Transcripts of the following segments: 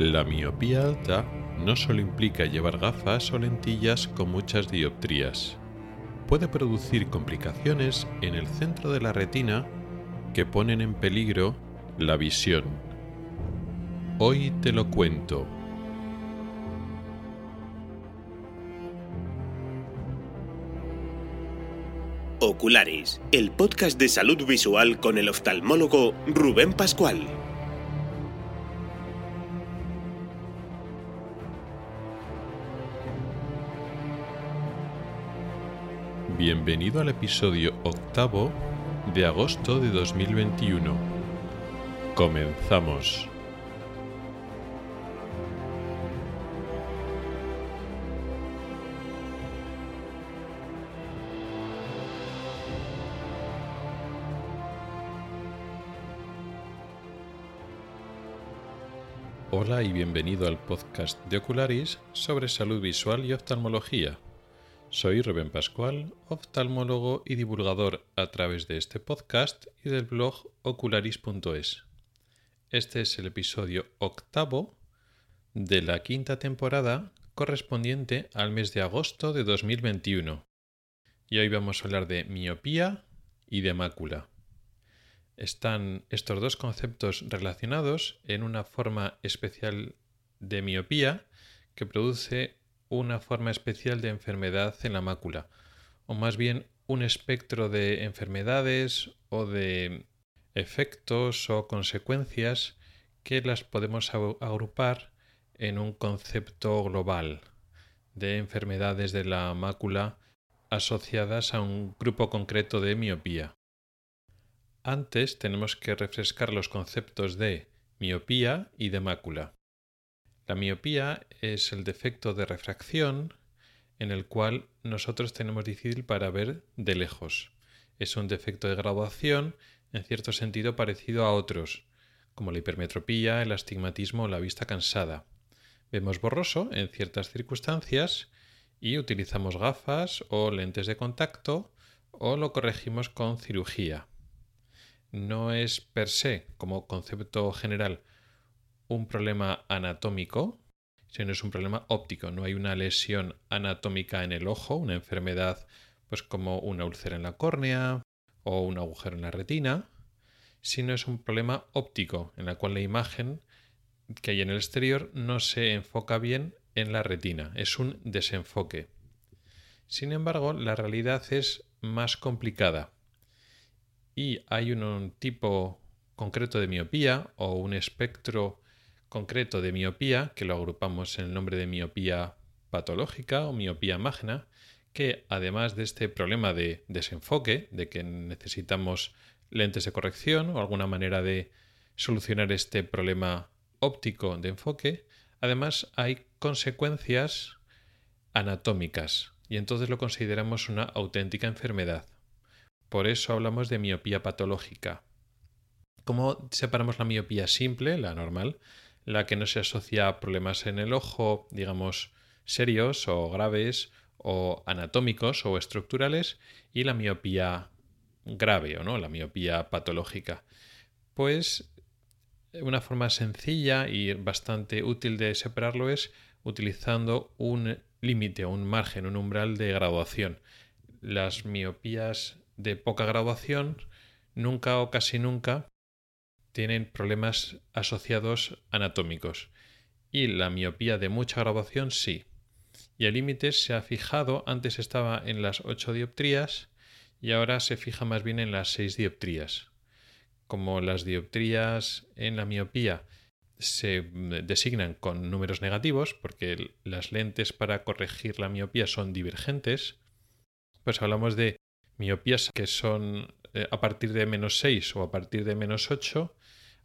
La miopía alta no solo implica llevar gafas o lentillas con muchas dioptrías. Puede producir complicaciones en el centro de la retina que ponen en peligro la visión. Hoy te lo cuento. Oculares, el podcast de salud visual con el oftalmólogo Rubén Pascual. Bienvenido al episodio octavo de agosto de 2021. Comenzamos. Hola y bienvenido al podcast de Ocularis sobre salud visual y oftalmología. Soy Rubén Pascual, oftalmólogo y divulgador a través de este podcast y del blog ocularis.es. Este es el episodio octavo de la quinta temporada correspondiente al mes de agosto de 2021. Y hoy vamos a hablar de miopía y de mácula. Están estos dos conceptos relacionados en una forma especial de miopía que produce una forma especial de enfermedad en la mácula, o más bien un espectro de enfermedades o de efectos o consecuencias que las podemos agrupar en un concepto global de enfermedades de la mácula asociadas a un grupo concreto de miopía. Antes tenemos que refrescar los conceptos de miopía y de mácula. La miopía es el defecto de refracción en el cual nosotros tenemos difícil para ver de lejos. Es un defecto de graduación en cierto sentido parecido a otros, como la hipermetropía, el astigmatismo o la vista cansada. Vemos borroso en ciertas circunstancias y utilizamos gafas o lentes de contacto o lo corregimos con cirugía. No es per se, como concepto general, un problema anatómico, sino es un problema óptico. No hay una lesión anatómica en el ojo, una enfermedad pues como una úlcera en la córnea o un agujero en la retina, sino es un problema óptico en el cual la imagen que hay en el exterior no se enfoca bien en la retina, es un desenfoque. Sin embargo, la realidad es más complicada y hay un tipo concreto de miopía o un espectro concreto de miopía, que lo agrupamos en el nombre de miopía patológica o miopía magna, que además de este problema de desenfoque, de que necesitamos lentes de corrección o alguna manera de solucionar este problema óptico de enfoque, además hay consecuencias anatómicas y entonces lo consideramos una auténtica enfermedad. Por eso hablamos de miopía patológica. ¿Cómo separamos la miopía simple, la normal, la que no se asocia a problemas en el ojo, digamos, serios o graves o anatómicos o estructurales y la miopía grave o no, la miopía patológica. Pues una forma sencilla y bastante útil de separarlo es utilizando un límite, un margen, un umbral de graduación. Las miopías de poca graduación nunca o casi nunca tienen problemas asociados anatómicos y la miopía de mucha graduación sí. Y el límite se ha fijado, antes estaba en las 8 dioptrías y ahora se fija más bien en las 6 dioptrías. Como las dioptrías en la miopía se designan con números negativos, porque las lentes para corregir la miopía son divergentes, pues hablamos de miopías que son eh, a partir de menos 6 o a partir de menos 8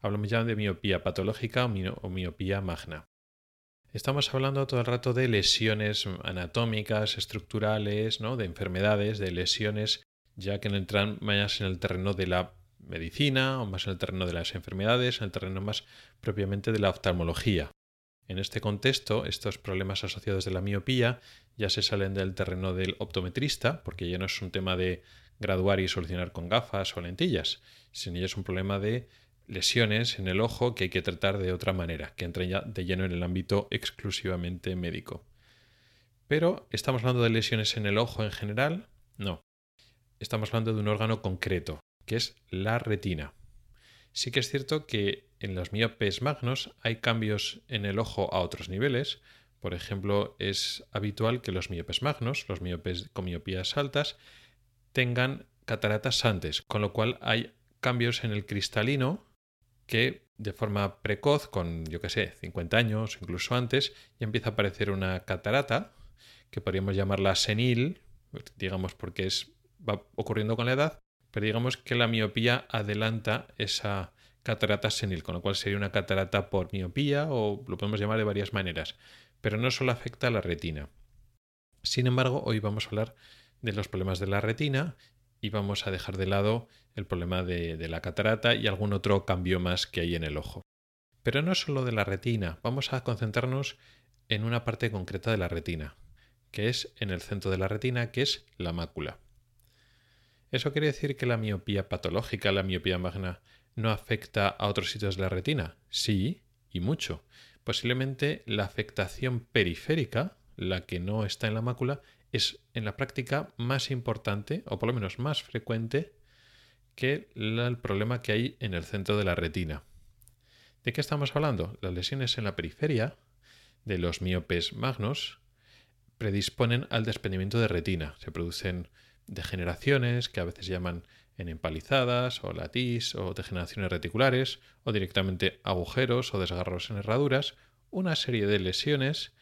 hablamos ya de miopía patológica o miopía magna. Estamos hablando todo el rato de lesiones anatómicas, estructurales, ¿no? de enfermedades, de lesiones, ya que no entran más en el terreno de la medicina o más en el terreno de las enfermedades, en el terreno más propiamente de la oftalmología. En este contexto, estos problemas asociados de la miopía ya se salen del terreno del optometrista, porque ya no es un tema de graduar y solucionar con gafas o lentillas, sino ya es un problema de lesiones en el ojo que hay que tratar de otra manera, que entran ya de lleno en el ámbito exclusivamente médico. Pero, ¿estamos hablando de lesiones en el ojo en general? No. Estamos hablando de un órgano concreto, que es la retina. Sí que es cierto que en los miopes magnos hay cambios en el ojo a otros niveles. Por ejemplo, es habitual que los miopes magnos, los miopes con miopías altas, tengan cataratas antes, con lo cual hay cambios en el cristalino que de forma precoz, con yo que sé, 50 años, incluso antes, ya empieza a aparecer una catarata, que podríamos llamarla senil, digamos porque es, va ocurriendo con la edad, pero digamos que la miopía adelanta esa catarata senil, con lo cual sería una catarata por miopía o lo podemos llamar de varias maneras, pero no solo afecta a la retina. Sin embargo, hoy vamos a hablar de los problemas de la retina y vamos a dejar de lado el problema de, la catarata y algún otro cambio más que hay en el ojo. Pero no solo de la retina, vamos a concentrarnos en una parte concreta de la retina, que es en el centro de la retina, que es la mácula. ¿Eso quiere decir que la miopía patológica, la miopía magna, no afecta a otros sitios de la retina? Sí, y mucho. Posiblemente la afectación periférica, la que no está en la mácula, es en la práctica más importante, o por lo menos más frecuente, que el problema que hay en el centro de la retina. ¿De qué estamos hablando? Las lesiones en la periferia de los miopes magnos predisponen al desprendimiento de retina. Se producen degeneraciones que a veces llaman en empalizadas o latis o degeneraciones reticulares o directamente agujeros o desgarros en herraduras, una serie de lesiones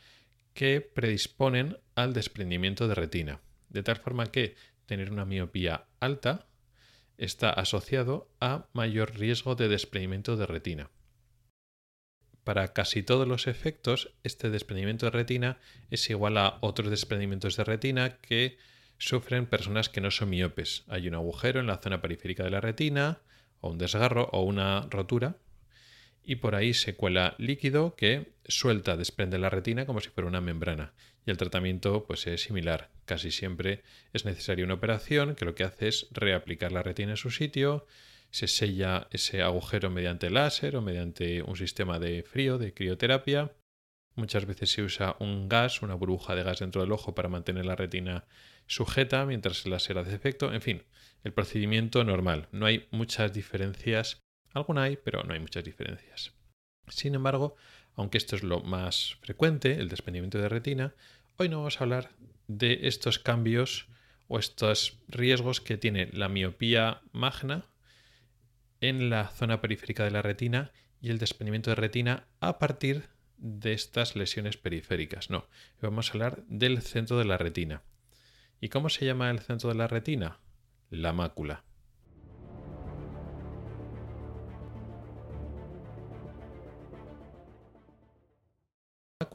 que predisponen al desprendimiento de retina, de tal forma que tener una miopía alta está asociado a mayor riesgo de desprendimiento de retina. Para casi todos los efectos, este desprendimiento de retina es igual a otros desprendimientos de retina que sufren personas que no son miopes. Hay un agujero en la zona periférica de la retina, o un desgarro, o una rotura, y por ahí se cuela líquido que suelta, desprende la retina como si fuera una membrana. Y el tratamiento pues es similar. Casi siempre es necesaria una operación que lo que hace es reaplicar la retina en su sitio, se sella ese agujero mediante láser o mediante un sistema de frío, de crioterapia. Muchas veces se usa un gas, una burbuja de gas dentro del ojo para mantener la retina sujeta mientras el láser hace efecto. En fin, el procedimiento normal. No hay muchas diferencias Alguna hay, pero no hay muchas diferencias. Sin embargo, aunque esto es lo más frecuente, el desprendimiento de retina, hoy no vamos a hablar de estos cambios o estos riesgos que tiene la miopía magna en la zona periférica de la retina y el desprendimiento de retina a partir de estas lesiones periféricas. No, vamos a hablar del centro de la retina. ¿Y cómo se llama el centro de la retina? La mácula.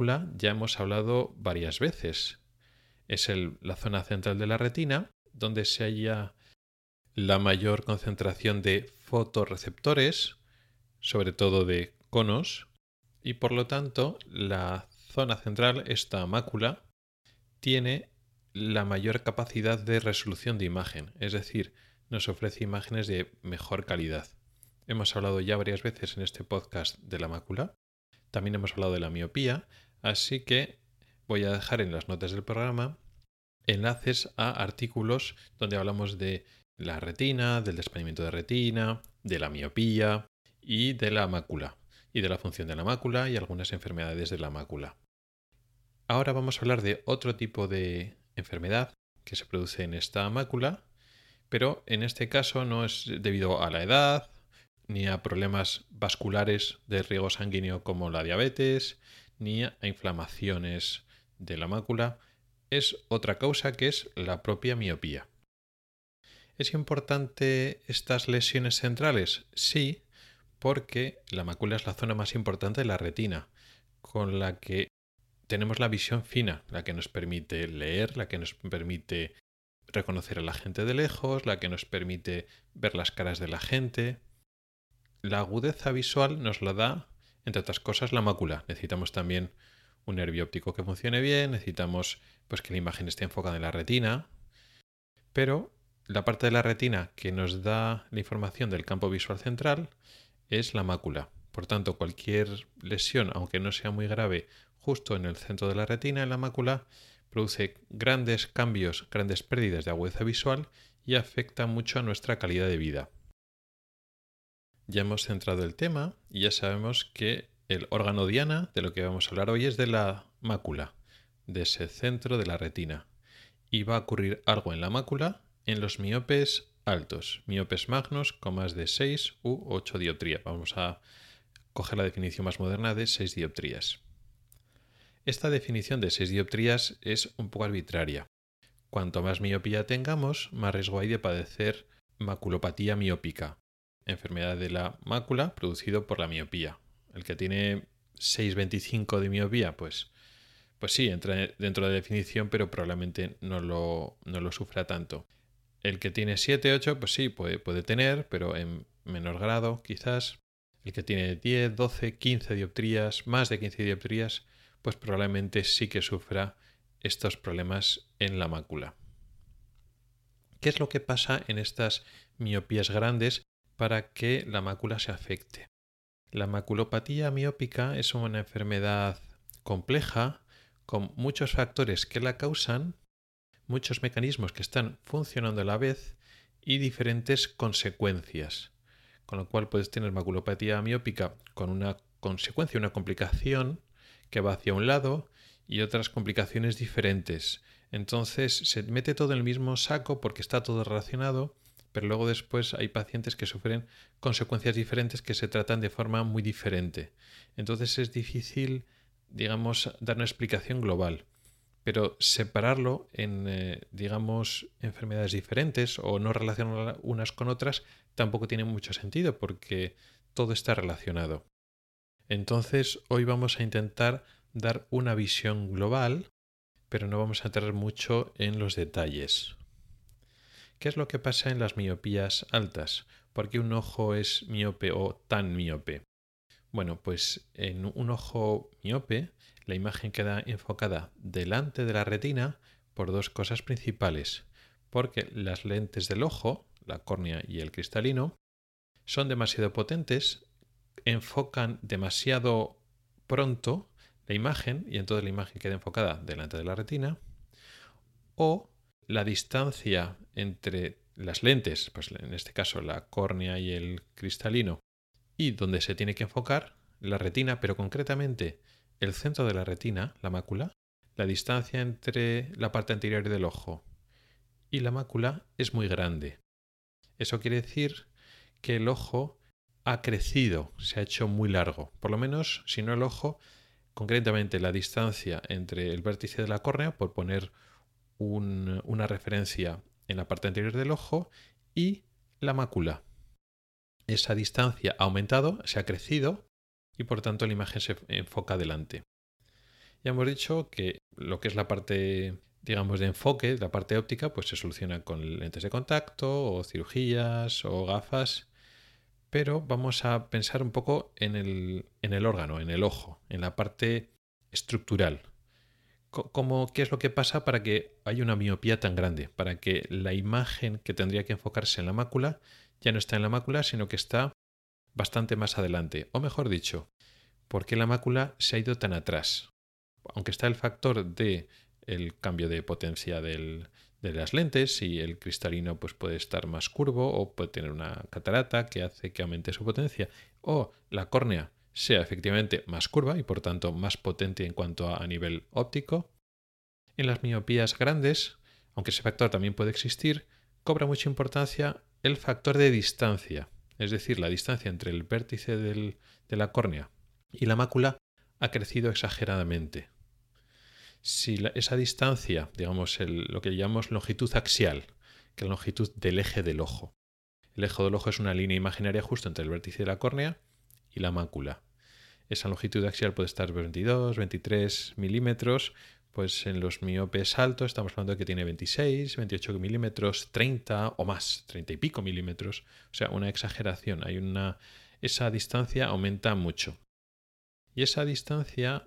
Ya hemos hablado varias veces. Es la zona central de la retina, donde se halla la mayor concentración de fotorreceptores, sobre todo de conos, y por lo tanto la zona central, esta mácula, tiene la mayor capacidad de resolución de imagen, es decir, nos ofrece imágenes de mejor calidad. Hemos hablado ya varias veces en este podcast de la mácula, también hemos hablado de la miopía, Así que voy a dejar en las notas del programa enlaces a artículos donde hablamos de la retina, del desprendimiento de retina, de la miopía y de la mácula, y de la función de la mácula y algunas enfermedades de la mácula. Ahora vamos a hablar de otro tipo de enfermedad que se produce en esta mácula, pero en este caso no es debido a la edad, ni a problemas vasculares de riego sanguíneo como la diabetes, ni a inflamaciones de la mácula, es otra causa que es la propia miopía. ¿Es importante estas lesiones centrales? Sí, porque la mácula es la zona más importante de la retina, con la que tenemos la visión fina, la que nos permite leer, la que nos permite reconocer a la gente de lejos, la que nos permite ver las caras de la gente. La agudeza visual nos la da entre otras cosas, la mácula. Necesitamos también un nervio óptico que funcione bien, necesitamos pues, que la imagen esté enfocada en la retina, pero la parte de la retina que nos da la información del campo visual central es la mácula. Por tanto, cualquier lesión, aunque no sea muy grave, justo en el centro de la retina, en la mácula, produce grandes cambios, grandes pérdidas de agudeza visual y afecta mucho a nuestra calidad de vida. Ya hemos centrado el tema y ya sabemos que el órgano diana de lo que vamos a hablar hoy es de la mácula, de ese centro de la retina. Y va a ocurrir algo en la mácula en los miopes altos, miopes magnos con más de 6 u 8 dioptrías. Vamos a coger la definición más moderna de 6 dioptrías. Esta definición de 6 dioptrías es un poco arbitraria. Cuanto más miopía tengamos, más riesgo hay de padecer maculopatía miópica, enfermedad de la mácula producido por la miopía. El que tiene 6,25 de miopía, pues, pues sí, entra dentro de la definición, pero probablemente no lo, no lo sufra tanto. El que tiene 7, 8, pues sí, puede, puede tener, pero en menor grado quizás. El que tiene 10, 12, 15 dioptrías, más de 15 dioptrías, pues probablemente sí que sufra estos problemas en la mácula. ¿Qué es lo que pasa en estas miopías grandes para que la mácula se afecte? La maculopatía miópica es una enfermedad compleja con muchos factores que la causan, muchos mecanismos que están funcionando a la vez y diferentes consecuencias con lo cual puedes tener maculopatía miópica con una consecuencia, una complicación que va hacia un lado y otras complicaciones diferentes. Entonces se mete todo en el mismo saco porque está todo relacionado, pero luego después hay pacientes que sufren consecuencias diferentes que se tratan de forma muy diferente. Entonces es difícil, digamos, dar una explicación global pero separarlo en, eh, digamos, enfermedades diferentes o no relacionar unas con otras tampoco tiene mucho sentido porque todo está relacionado. Entonces, hoy vamos a intentar dar una visión global, pero no vamos a entrar mucho en los detalles. ¿Qué es lo que pasa en las miopías altas? ¿Por qué un ojo es miope o tan miope? Bueno, pues en un ojo miope la imagen queda enfocada delante de la retina por dos cosas principales, porque las lentes del ojo, la córnea y el cristalino, son demasiado potentes, enfocan demasiado pronto la imagen y entonces la imagen queda enfocada delante de la retina, o la distancia entre las lentes, pues en este caso la córnea y el cristalino, y donde se tiene que enfocar la retina, pero concretamente el centro de la retina, la mácula, la distancia entre la parte anterior del ojo y la mácula es muy grande. Eso quiere decir que el ojo ha crecido, se ha hecho muy largo. Por lo menos, si no el ojo, concretamente la distancia entre el vértice de la córnea, por poner una referencia en la parte anterior del ojo, y la mácula. Esa distancia ha aumentado, se ha crecido y por tanto la imagen se enfoca adelante. Ya hemos dicho que lo que es la parte, digamos, de enfoque, la parte óptica, pues se soluciona con lentes de contacto o cirugías o gafas, pero vamos a pensar un poco en el, en el órgano, en el ojo, en la parte estructural. ¿Cómo, ¿Qué es lo que pasa para que haya una miopía tan grande? Para que la imagen que tendría que enfocarse en la mácula ya no está en la mácula, sino que está bastante más adelante, o mejor dicho, ¿por qué la mácula se ha ido tan atrás? Aunque está el factor de el cambio de potencia de las lentes y el cristalino pues puede estar más curvo o puede tener una catarata que hace que aumente su potencia o la córnea sea efectivamente más curva y por tanto más potente en cuanto a nivel óptico. En las miopías grandes, aunque ese factor también puede existir, cobra mucha importancia el factor de distancia es decir, la distancia entre el vértice de la córnea y la mácula ha crecido exageradamente. Si esa distancia, digamos, lo que llamamos longitud axial, que es la longitud del eje del ojo. El eje del ojo es una línea imaginaria justo entre el vértice de la córnea y la mácula. Esa longitud axial puede estar 22, 23 milímetros, pues en los miopes altos estamos hablando de que tiene 26, 28 milímetros, 30 o más, 30 y pico milímetros. O sea, una exageración. Hay una. Esa distancia aumenta mucho. Y esa distancia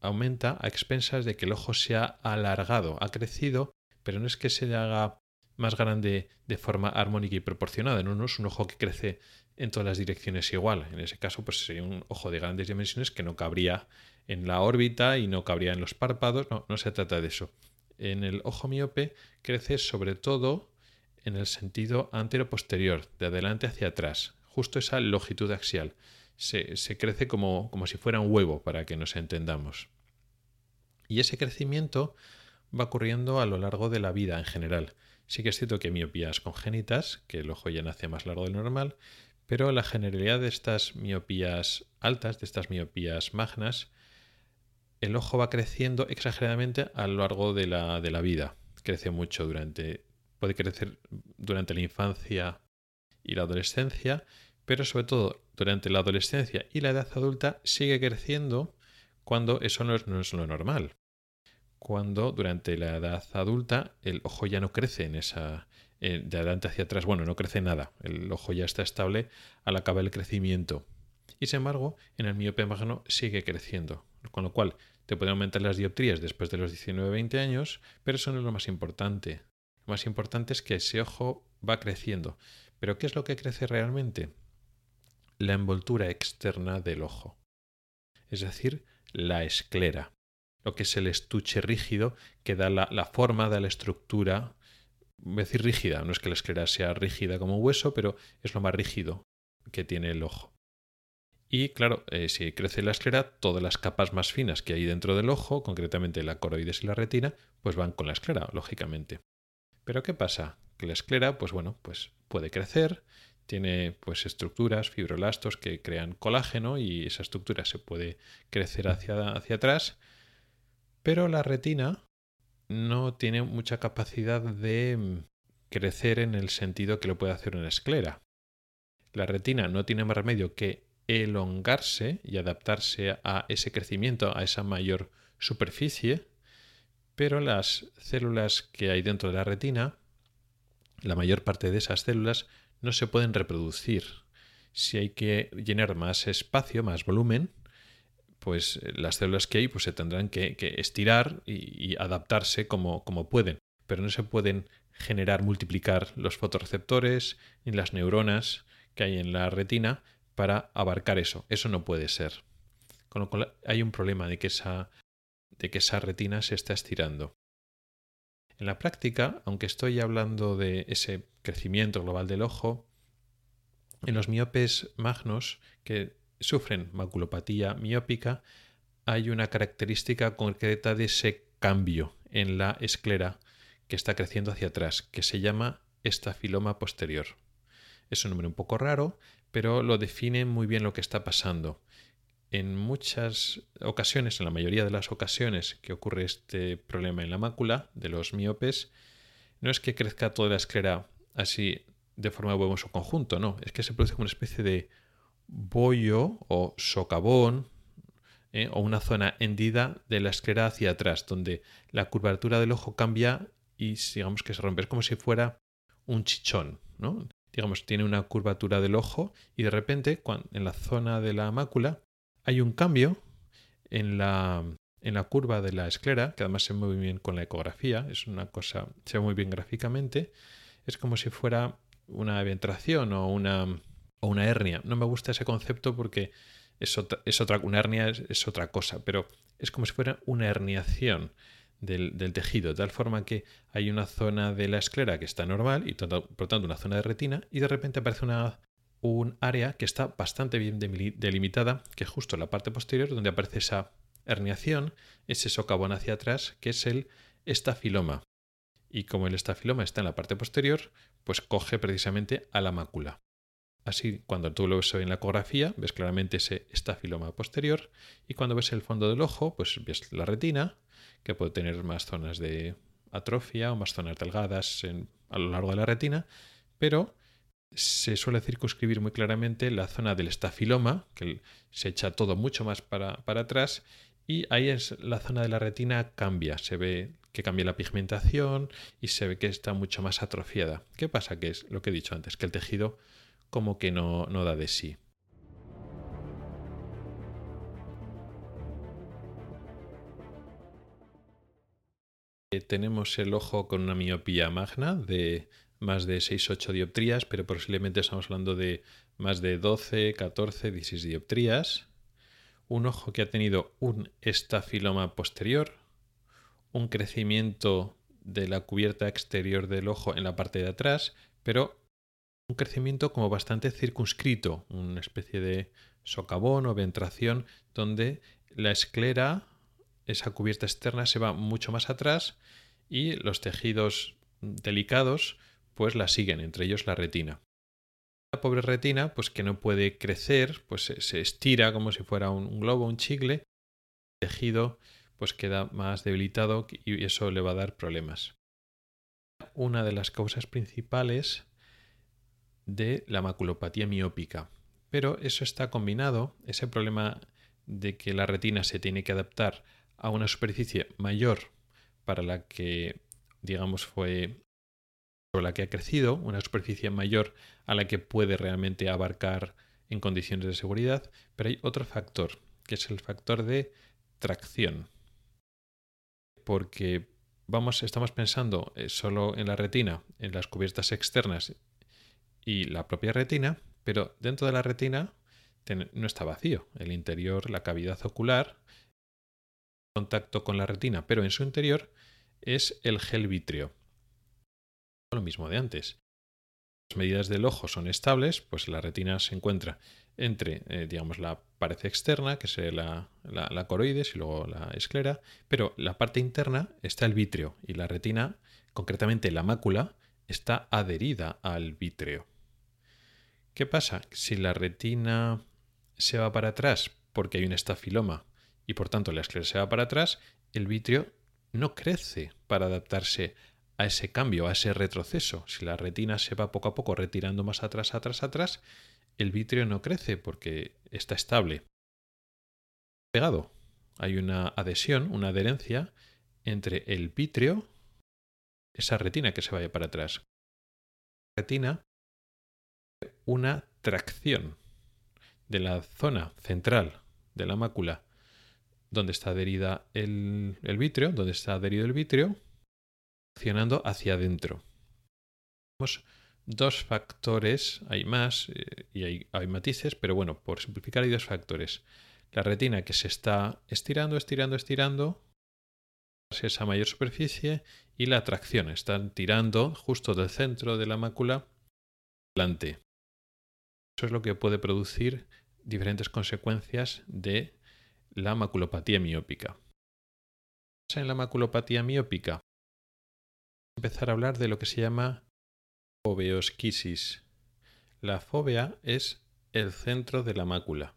aumenta a expensas de que el ojo se ha alargado, ha crecido, pero no es que se haga más grande de forma armónica y proporcionada. No, no es un ojo que crece en todas las direcciones igual. En ese caso, pues sería un ojo de grandes dimensiones que no cabría en la órbita y no cabría en los párpados. No, no se trata de eso. En el ojo miope crece sobre todo en el sentido antero-posterior, de adelante hacia atrás, justo esa longitud axial. Se, se crece como, como si fuera un huevo, para que nos entendamos. Y ese crecimiento va ocurriendo a lo largo de la vida en general. Sí que es cierto que hay miopías congénitas, que el ojo ya nace más largo del normal, pero la generalidad de estas miopías altas, de estas miopías magnas, el ojo va creciendo exageradamente a lo largo de la, de la vida. Crece mucho durante, puede crecer durante la infancia y la adolescencia, pero sobre todo durante la adolescencia y la edad adulta sigue creciendo cuando eso no es, no es lo normal cuando durante la edad adulta el ojo ya no crece en esa eh, de adelante hacia atrás, bueno, no crece nada, el ojo ya está estable al acabar el crecimiento. Y sin embargo, en el miope magno sigue creciendo, con lo cual te pueden aumentar las dioptrías después de los 19-20 años, pero eso no es lo más importante. Lo más importante es que ese ojo va creciendo. ¿Pero qué es lo que crece realmente? La envoltura externa del ojo, es decir, la esclera lo que es el estuche rígido que da la, forma, da la estructura. Decir rígida, no es que la esclera sea rígida como un hueso, pero es lo más rígido que tiene el ojo. Y claro, eh, si crece la esclera, todas las capas más finas que hay dentro del ojo, concretamente la coroides y la retina, pues van con la esclera, lógicamente. Pero ¿qué pasa? Que la esclera, pues bueno, pues puede crecer, tiene pues estructuras, fibrolastos que crean colágeno y esa estructura se puede crecer hacia, hacia atrás pero la retina no tiene mucha capacidad de mm, crecer en el sentido que lo puede hacer una esclera. La retina no tiene más remedio que elongarse y adaptarse a ese crecimiento, a esa mayor superficie, pero las células que hay dentro de la retina, la mayor parte de esas células no se pueden reproducir. Si hay que llenar más espacio, más volumen, pues eh, las células que hay pues, se tendrán que, estirar y, adaptarse como, pueden, pero no se pueden generar, multiplicar los fotorreceptores ni las neuronas que hay en la retina para abarcar eso. Eso no puede ser. Con lo cual hay un problema de que esa, de que esa retina se está estirando. En la práctica, aunque estoy hablando de ese crecimiento global del ojo, en los miopes magnos, que sufren maculopatía miópica, hay una característica concreta de ese cambio en la esclera que está creciendo hacia atrás, que se llama estafiloma posterior. Es un nombre un poco raro, pero lo define muy bien lo que está pasando. En muchas ocasiones, en la mayoría de las ocasiones que ocurre este problema en la mácula de los miopes, no es que crezca toda la esclera así de forma de su conjunto, no, es que se produce como una especie de bollo o socavón ¿eh? o una zona hendida de la esclera hacia atrás, donde la curvatura del ojo cambia y digamos que se rompe. Es como si fuera un chichón, ¿no? Digamos, tiene una curvatura del ojo y de repente en la zona de la mácula hay un cambio en la, en la curva de la esclera, que además se mueve bien con la ecografía, es una cosa, se ve muy bien gráficamente, es como si fuera una eventración o una o una hernia. No me gusta ese concepto porque es otra, es otra una hernia es, otra cosa, pero es como si fuera una herniación del, tejido, de tal forma que hay una zona de la esclera que está normal y por lo tanto una zona de retina y de repente aparece una, un área que está bastante bien delimitada, que es justo la parte posterior donde aparece esa herniación, ese socavón hacia atrás, que es el estafiloma. Y como el estafiloma está en la parte posterior, pues coge precisamente a la mácula. Así, cuando tú lo ves en la ecografía, ves claramente ese estafiloma posterior y cuando ves el fondo del ojo, pues ves la retina, que puede tener más zonas de atrofia o más zonas delgadas a lo largo de la retina, pero se suele circunscribir muy claramente la zona del estafiloma, que se echa todo mucho más para, para atrás, y ahí es la zona de la retina cambia, se ve que cambia la pigmentación y se ve que está mucho más atrofiada. ¿Qué pasa? Que es lo que he dicho antes, que el tejido como que no, no da de sí. Eh, tenemos el ojo con una miopía magna de más de 6-8 dioptrías, pero posiblemente estamos hablando de más de 12, 14, 16 dioptrías. Un ojo que ha tenido un estafiloma posterior, un crecimiento de la cubierta exterior del ojo en la parte de atrás, pero un crecimiento como bastante circunscrito, una especie de socavón o ventración donde la esclera, esa cubierta externa, se va mucho más atrás y los tejidos delicados pues la siguen, entre ellos la retina. La pobre retina, pues que no puede crecer, pues se, estira como si fuera un, globo, un chicle, el tejido pues queda más debilitado y eso le va a dar problemas. Una de las causas principales de la maculopatía miópica. Pero eso está combinado, ese problema de que la retina se tiene que adaptar a una superficie mayor para la que, digamos, fue sobre la que ha crecido, una superficie mayor a la que puede realmente abarcar en condiciones de seguridad, pero hay otro factor, que es el factor de tracción. Porque vamos, estamos pensando eh, solo en la retina, en las cubiertas externas y la propia retina, pero dentro de la retina no está vacío. El interior, la cavidad ocular, contacto con la retina, pero en su interior es el gel vítreo. Lo mismo de antes. Las medidas del ojo son estables, pues la retina se encuentra entre, eh, digamos, la pared externa, que es la, la, la, coroides y luego la esclera, pero la parte interna está el vítreo y la retina, concretamente la mácula, está adherida al vítreo. ¿Qué pasa? Si la retina se va para atrás porque hay un estafiloma y por tanto la esclera se va para atrás, el vitrio no crece para adaptarse a ese cambio, a ese retroceso. Si la retina se va poco a poco retirando más atrás, atrás, atrás, el vitrio no crece porque está estable. Pegado. Hay una adhesión, una adherencia entre el vitrio, esa retina que se vaya para atrás. La retina una tracción de la zona central de la mácula donde está adherida el, el vitrio, donde está adherido el vitrio, accionando hacia adentro. Tenemos dos factores, hay más eh, y hay, matices, pero bueno, por simplificar hay dos factores. La retina que se está estirando, estirando, estirando, esa mayor superficie, y la tracción, están tirando justo del centro de la mácula delante. Eso es lo que puede producir diferentes consecuencias de la maculopatía miópica. En la maculopatía miópica, empezar a hablar de lo que se llama foveosquisis. La fóvea es el centro de la mácula.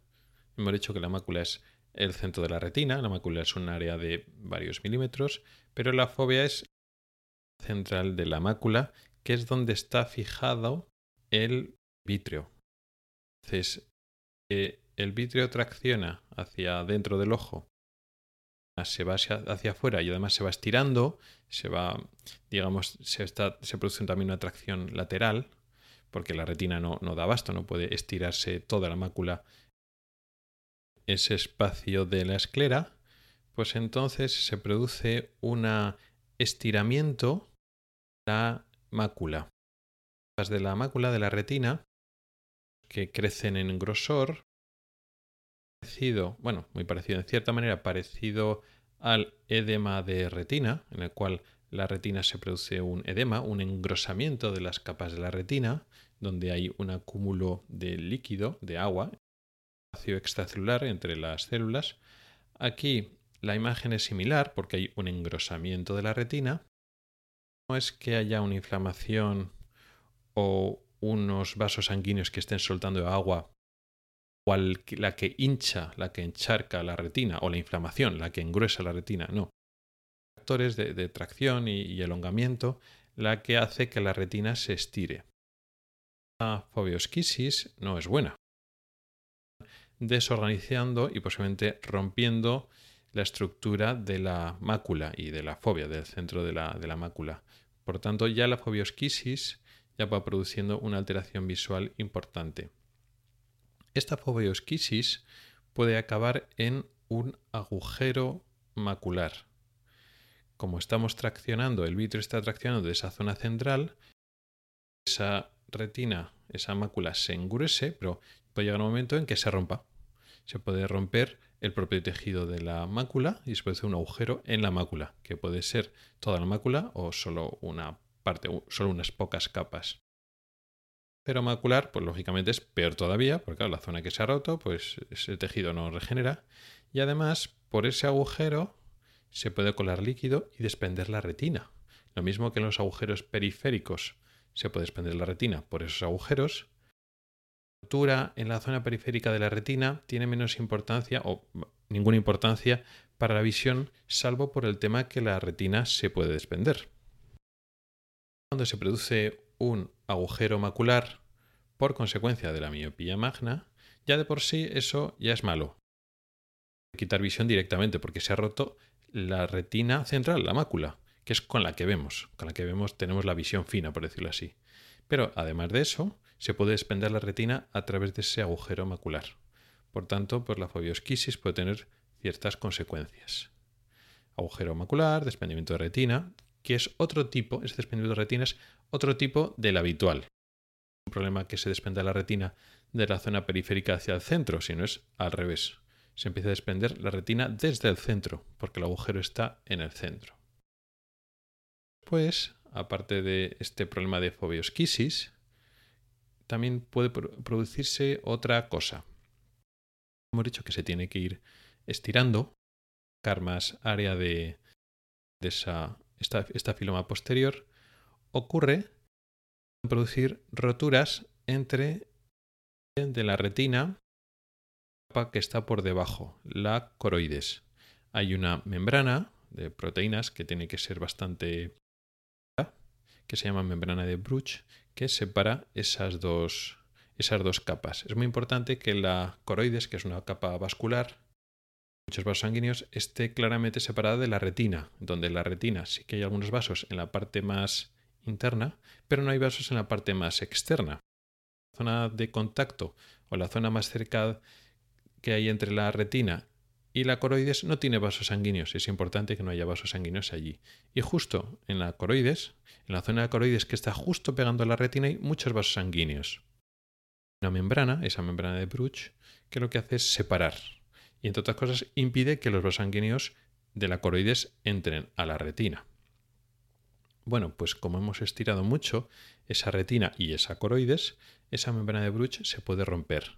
Hemos dicho que la mácula es el centro de la retina, la mácula es un área de varios milímetros, pero la fóvea es central de la mácula, que es donde está fijado el vitrio. Entonces, eh, el vitrio tracciona hacia dentro del ojo, se va hacia, afuera y además se va estirando, se va, digamos, se, está, se produce también una tracción lateral, porque la retina no, no da abasto, no puede estirarse toda la mácula ese espacio de la esclera, pues entonces se produce un estiramiento de la mácula. De la mácula de la retina que crecen en grosor, parecido, bueno, muy parecido en cierta manera, parecido al edema de retina, en el cual la retina se produce un edema, un engrosamiento de las capas de la retina, donde hay un acúmulo de líquido, de agua, espacio extracelular entre las células. Aquí la imagen es similar porque hay un engrosamiento de la retina. No es que haya una inflamación o unos vasos sanguíneos que estén soltando agua, la que hincha, la que encharca la retina, o la inflamación, la que engruesa la retina, no. Factores de, tracción y, elongamiento, la que hace que la retina se estire. La foveosquisis no es buena. Desorganizando y posiblemente rompiendo la estructura de la mácula y de la fobia, del centro de la, de la mácula. Por tanto, ya la foveosquisis ya va produciendo una alteración visual importante. Esta foveosquisis puede acabar en un agujero macular, como estamos traccionando, el vitrio está traccionando de esa zona central, esa retina, esa mácula se engruese, pero puede llegar un momento en que se rompa. Se puede romper el propio tejido de la mácula y se puede hacer un agujero en la mácula, que puede ser toda la mácula o solo una parte, solo unas pocas capas. Pero macular, pues lógicamente es peor todavía, porque la zona que se ha roto, pues ese tejido no regenera. Y además, por ese agujero se puede colar líquido y desprender la retina. Lo mismo que en los agujeros periféricos se puede desprender la retina por esos agujeros. La rotura en la zona periférica de la retina tiene menos importancia o ninguna importancia para la visión, salvo por el tema que la retina se puede desprender. Cuando se produce un agujero macular por consecuencia de la miopía magna, ya de por sí eso ya es malo. Quitar visión directamente porque se ha roto la retina central, la mácula, que es con la que vemos. Con la que vemos tenemos la visión fina, por decirlo así. Pero además de eso, se puede desprender la retina a través de ese agujero macular. Por tanto, pues la fobiosquisis puede tener ciertas consecuencias. Agujero macular, desprendimiento de retina, que es otro tipo, ese desprendimiento de retina es otro tipo del habitual. Un problema que se desprende la retina de la zona periférica hacia el centro, sino es al revés. Se empieza a desprender la retina desde el centro, porque el agujero está en el centro. Pues, aparte de este problema de fobiosquisis, también puede producirse otra cosa. Hemos dicho que se tiene que ir estirando, sacar más área de, de esa esta, esta filoma posterior, ocurre producir roturas entre de la retina que está por debajo, la coroides. Hay una membrana de proteínas que tiene que ser bastante que se llama membrana de Bruch, que separa esas dos, esas dos capas. Es muy importante que la coroides, que es una capa vascular, muchos vasos sanguíneos esté claramente separada de la retina, donde la retina sí que hay algunos vasos en la parte más interna, pero no hay vasos en la parte más externa. La zona de contacto o la zona más cerca que hay entre la retina y la coroides no tiene vasos sanguíneos. Es importante que no haya vasos sanguíneos allí. Y justo en la coroides, en la zona de coroides que está justo pegando a la retina, hay muchos vasos sanguíneos. Una membrana, esa membrana de Bruch, que lo que hace es separar y entre otras cosas impide que los vasos sanguíneos de la coroides entren a la retina. Bueno, pues como hemos estirado mucho esa retina y esa coroides, esa membrana de Bruch se puede romper.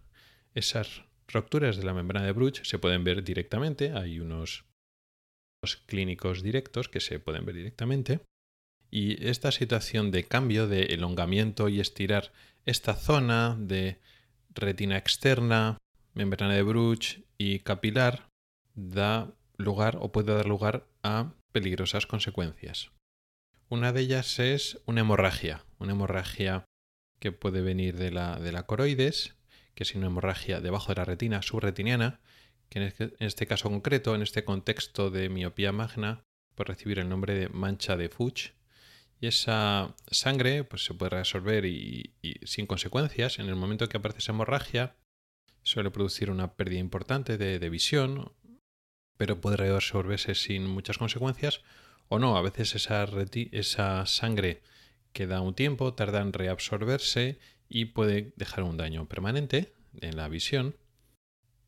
Esas rupturas de la membrana de Bruch se pueden ver directamente, hay unos clínicos directos que se pueden ver directamente. Y esta situación de cambio, de elongamiento y estirar esta zona de retina externa, membrana de Bruch y capilar da lugar o puede dar lugar a peligrosas consecuencias. Una de ellas es una hemorragia, una hemorragia que puede venir de la, de la coroides, que es una hemorragia debajo de la retina subretiniana, que este, en este, caso concreto, en este contexto de miopía magna, puede recibir el nombre de mancha de Fuchs. Y esa sangre pues, se puede resolver y, sin consecuencias. En el momento que aparece esa hemorragia, suele producir una pérdida importante de, visión, pero puede resolverse sin muchas consecuencias o no. A veces esa, esa sangre queda un tiempo, tarda en reabsorberse y puede dejar un daño permanente en la visión.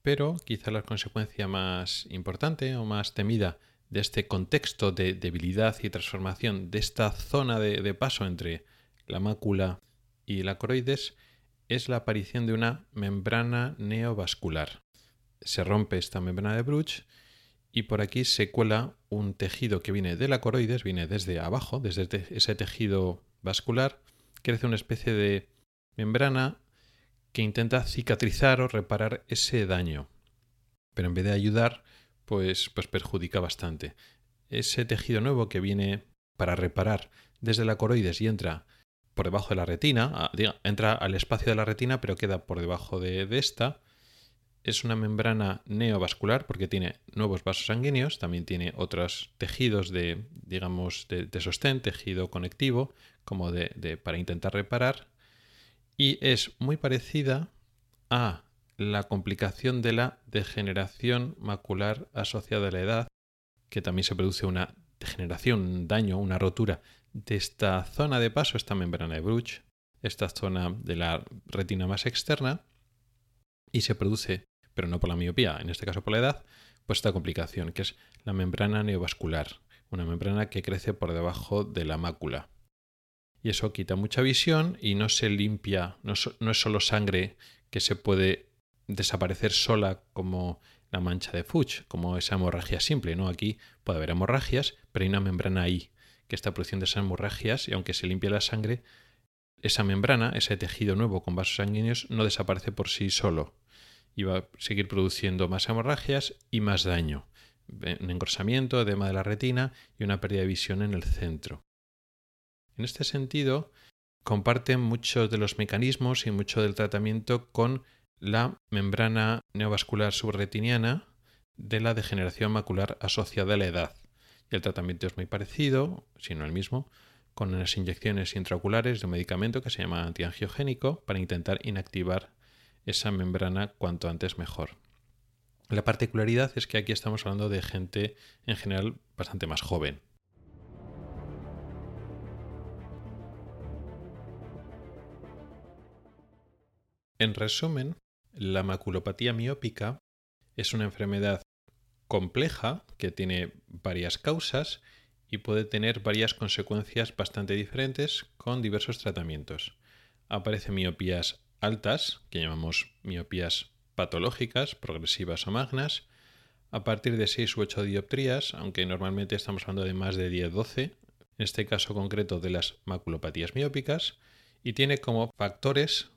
Pero quizá la consecuencia más importante o más temida de este contexto de debilidad y transformación de esta zona de, de paso entre la mácula y la coroides es la aparición de una membrana neovascular. Se rompe esta membrana de Bruch y por aquí se cuela un tejido que viene de la coroides, viene desde abajo, desde ese tejido vascular, crece una especie de membrana que intenta cicatrizar o reparar ese daño. Pero en vez de ayudar, pues, pues perjudica bastante. Ese tejido nuevo que viene para reparar desde la coroides y entra por debajo de la retina, entra al espacio de la retina pero queda por debajo de, esta. Es una membrana neovascular porque tiene nuevos vasos sanguíneos, también tiene otros tejidos de, digamos, de, sostén, tejido conectivo, como de, para intentar reparar. Y es muy parecida a la complicación de la degeneración macular asociada a la edad, que también se produce una degeneración, un daño, una rotura de esta zona de paso, esta membrana de Bruch, esta zona de la retina más externa, y se produce, pero no por la miopía, en este caso por la edad, pues esta complicación, que es la membrana neovascular, una membrana que crece por debajo de la mácula. Y eso quita mucha visión y no se limpia, no, no es solo sangre que se puede desaparecer sola como la mancha de Fuchs, como esa hemorragia simple. ¿no? Aquí puede haber hemorragias, pero hay una membrana ahí que está produciendo esas hemorragias y aunque se limpie la sangre, esa membrana, ese tejido nuevo con vasos sanguíneos, no desaparece por sí solo y va a seguir produciendo más hemorragias y más daño. Un engrosamiento, edema de la retina y una pérdida de visión en el centro. En este sentido, comparten muchos de los mecanismos y mucho del tratamiento con la membrana neovascular subretiniana de la degeneración macular asociada a la edad. El tratamiento es muy parecido, si no el mismo, con unas inyecciones intraoculares de un medicamento que se llama antiangiogénico para intentar inactivar esa membrana cuanto antes mejor. La particularidad es que aquí estamos hablando de gente en general bastante más joven. En resumen, la maculopatía miópica es una enfermedad compleja que tiene varias causas y puede tener varias consecuencias bastante diferentes con diversos tratamientos. Aparecen miopías altas, que llamamos miopías patológicas, progresivas o magnas, a partir de 6 u 8 dioptrías, aunque normalmente estamos hablando de más de 10-12, en este caso concreto de las maculopatías miópicas, y tiene como factores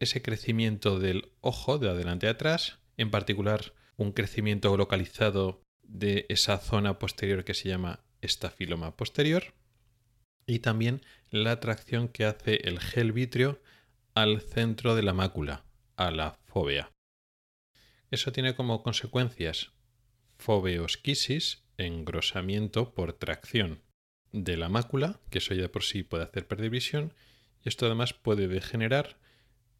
ese crecimiento del ojo de adelante a atrás, en particular un crecimiento localizado de esa zona posterior que se llama estafiloma posterior, y también la atracción que hace el gel vítreo al centro de la mácula, a la fóvea. Eso tiene como consecuencias foveosquisis, engrosamiento por tracción de la mácula, que eso ya de por sí puede hacer perder visión, y esto además puede degenerar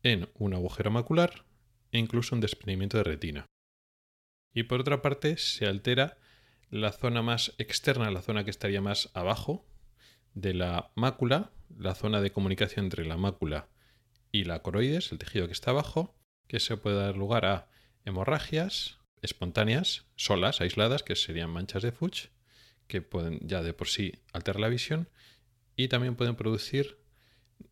en un agujero macular e incluso un desprendimiento de retina. Y por otra parte, se altera la zona más externa, la zona que estaría más abajo de la mácula, la zona de comunicación entre la mácula y la coroides, el tejido que está abajo, que se puede dar lugar a hemorragias espontáneas, solas, aisladas, que serían manchas de Fuchs, que pueden ya de por sí alterar la visión, y también pueden producir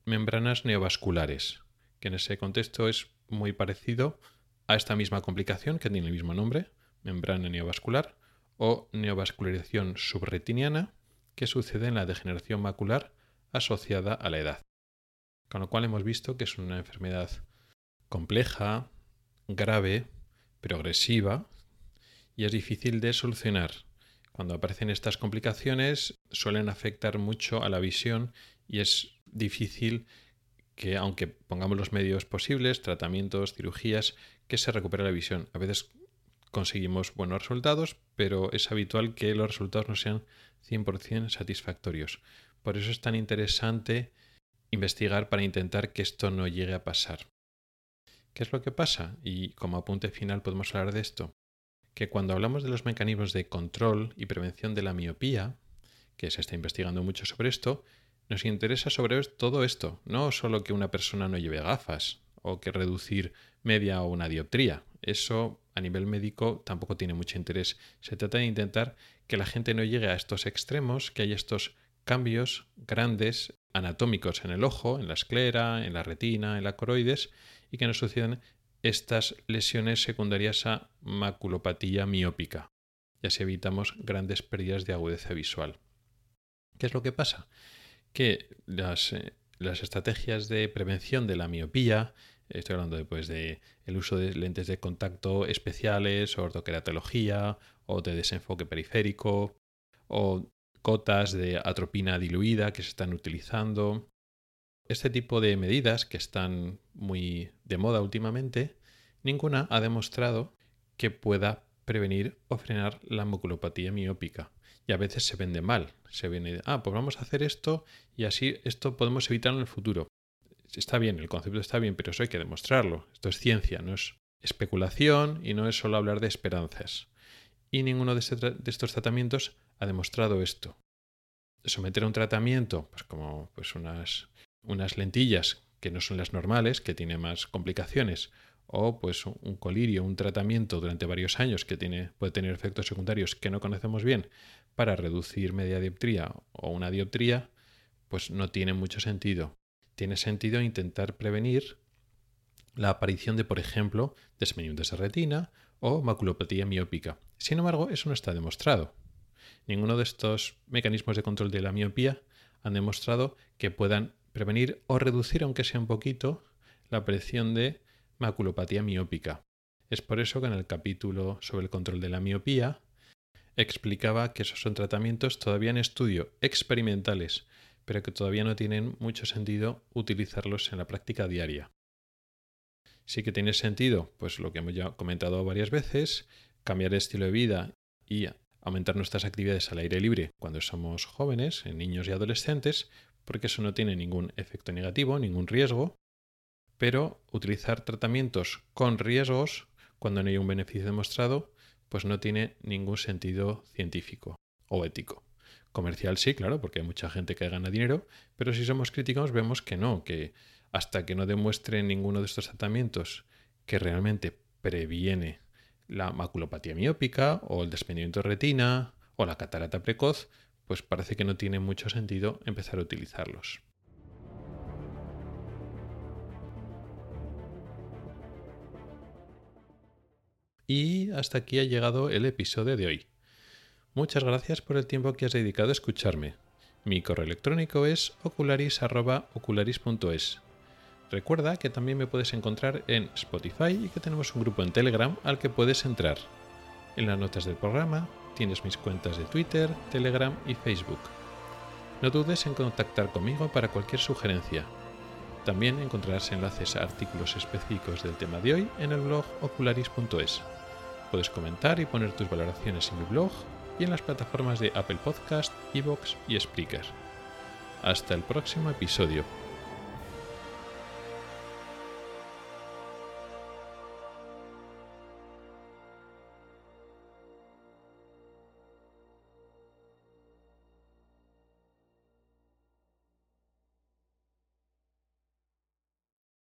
membranas neovasculares, que en ese contexto es muy parecido a esta misma complicación que tiene el mismo nombre, membrana neovascular o neovascularización subretiniana, que sucede en la degeneración macular asociada a la edad. Con lo cual hemos visto que es una enfermedad compleja, grave, progresiva y es difícil de solucionar. Cuando aparecen estas complicaciones suelen afectar mucho a la visión y es difícil que aunque pongamos los medios posibles, tratamientos, cirugías, que se recupere la visión. A veces conseguimos buenos resultados, pero es habitual que los resultados no sean 100% satisfactorios. Por eso es tan interesante investigar para intentar que esto no llegue a pasar. ¿Qué es lo que pasa? Y como apunte final podemos hablar de esto. Que cuando hablamos de los mecanismos de control y prevención de la miopía, que se está investigando mucho sobre esto, nos interesa sobre todo esto, no solo que una persona no lleve gafas o que reducir media o una dioptría. Eso a nivel médico tampoco tiene mucho interés. Se trata de intentar que la gente no llegue a estos extremos, que haya estos cambios grandes anatómicos en el ojo, en la esclera, en la retina, en la coroides, y que no sucedan estas lesiones secundarias a maculopatía miópica. Y así evitamos grandes pérdidas de agudeza visual. ¿Qué es lo que pasa? Que las, eh, las estrategias de prevención de la miopía, estoy hablando después de el uso de lentes de contacto especiales, ortoqueratología o de desenfoque periférico, o cotas de atropina diluida que se están utilizando. Este tipo de medidas que están muy de moda últimamente, ninguna ha demostrado que pueda prevenir o frenar la maculopatía miópica y a veces se vende mal. Se viene, ah, pues vamos a hacer esto y así esto podemos evitarlo en el futuro. Está bien, el concepto está bien, pero eso hay que demostrarlo. Esto es ciencia, no es especulación y no es solo hablar de esperanzas. Y ninguno de, este de estos tratamientos ha demostrado esto. Someter a un tratamiento, pues como pues unas, unas lentillas que no son las normales, que tiene más complicaciones, o pues un colirio, un tratamiento durante varios años que tiene, puede tener efectos secundarios que no conocemos bien para reducir media dioptría o una dioptría, pues no tiene mucho sentido. Tiene sentido intentar prevenir la aparición de, por ejemplo, desmenimientos de retina o maculopatía miópica. Sin embargo, eso no está demostrado. Ninguno de estos mecanismos de control de la miopía han demostrado que puedan prevenir o reducir, aunque sea un poquito, la aparición de maculopatía miópica. Es por eso que en el capítulo sobre el control de la miopía explicaba que esos son tratamientos todavía en estudio, experimentales, pero que todavía no tienen mucho sentido utilizarlos en la práctica diaria. Sí que tiene sentido, pues lo que hemos ya comentado varias veces, cambiar el estilo de vida y aumentar nuestras actividades al aire libre cuando somos jóvenes, en niños y adolescentes, porque eso no tiene ningún efecto negativo, ningún riesgo, pero utilizar tratamientos con riesgos cuando no hay un beneficio demostrado, pues no tiene ningún sentido científico o ético. Comercial sí, claro, porque hay mucha gente que gana dinero, pero si somos críticos vemos que no, que hasta que no demuestre ninguno de estos tratamientos que realmente previene la maculopatía miópica o el desprendimiento de retina o la catarata precoz, pues parece que no tiene mucho sentido empezar a utilizarlos. Y hasta aquí ha llegado el episodio de hoy. Muchas gracias por el tiempo que has dedicado a escucharme. Mi correo electrónico es ocularis.ocularis.es. Recuerda que también me puedes encontrar en Spotify y que tenemos un grupo en Telegram al que puedes entrar. En las notas del programa tienes mis cuentas de Twitter, Telegram y Facebook. No dudes en contactar conmigo para cualquier sugerencia. También encontrarás enlaces a artículos específicos del tema de hoy en el blog ocularis.es. Puedes comentar y poner tus valoraciones en mi blog y en las plataformas de Apple Podcast, Evox y Spreaker. Hasta el próximo episodio.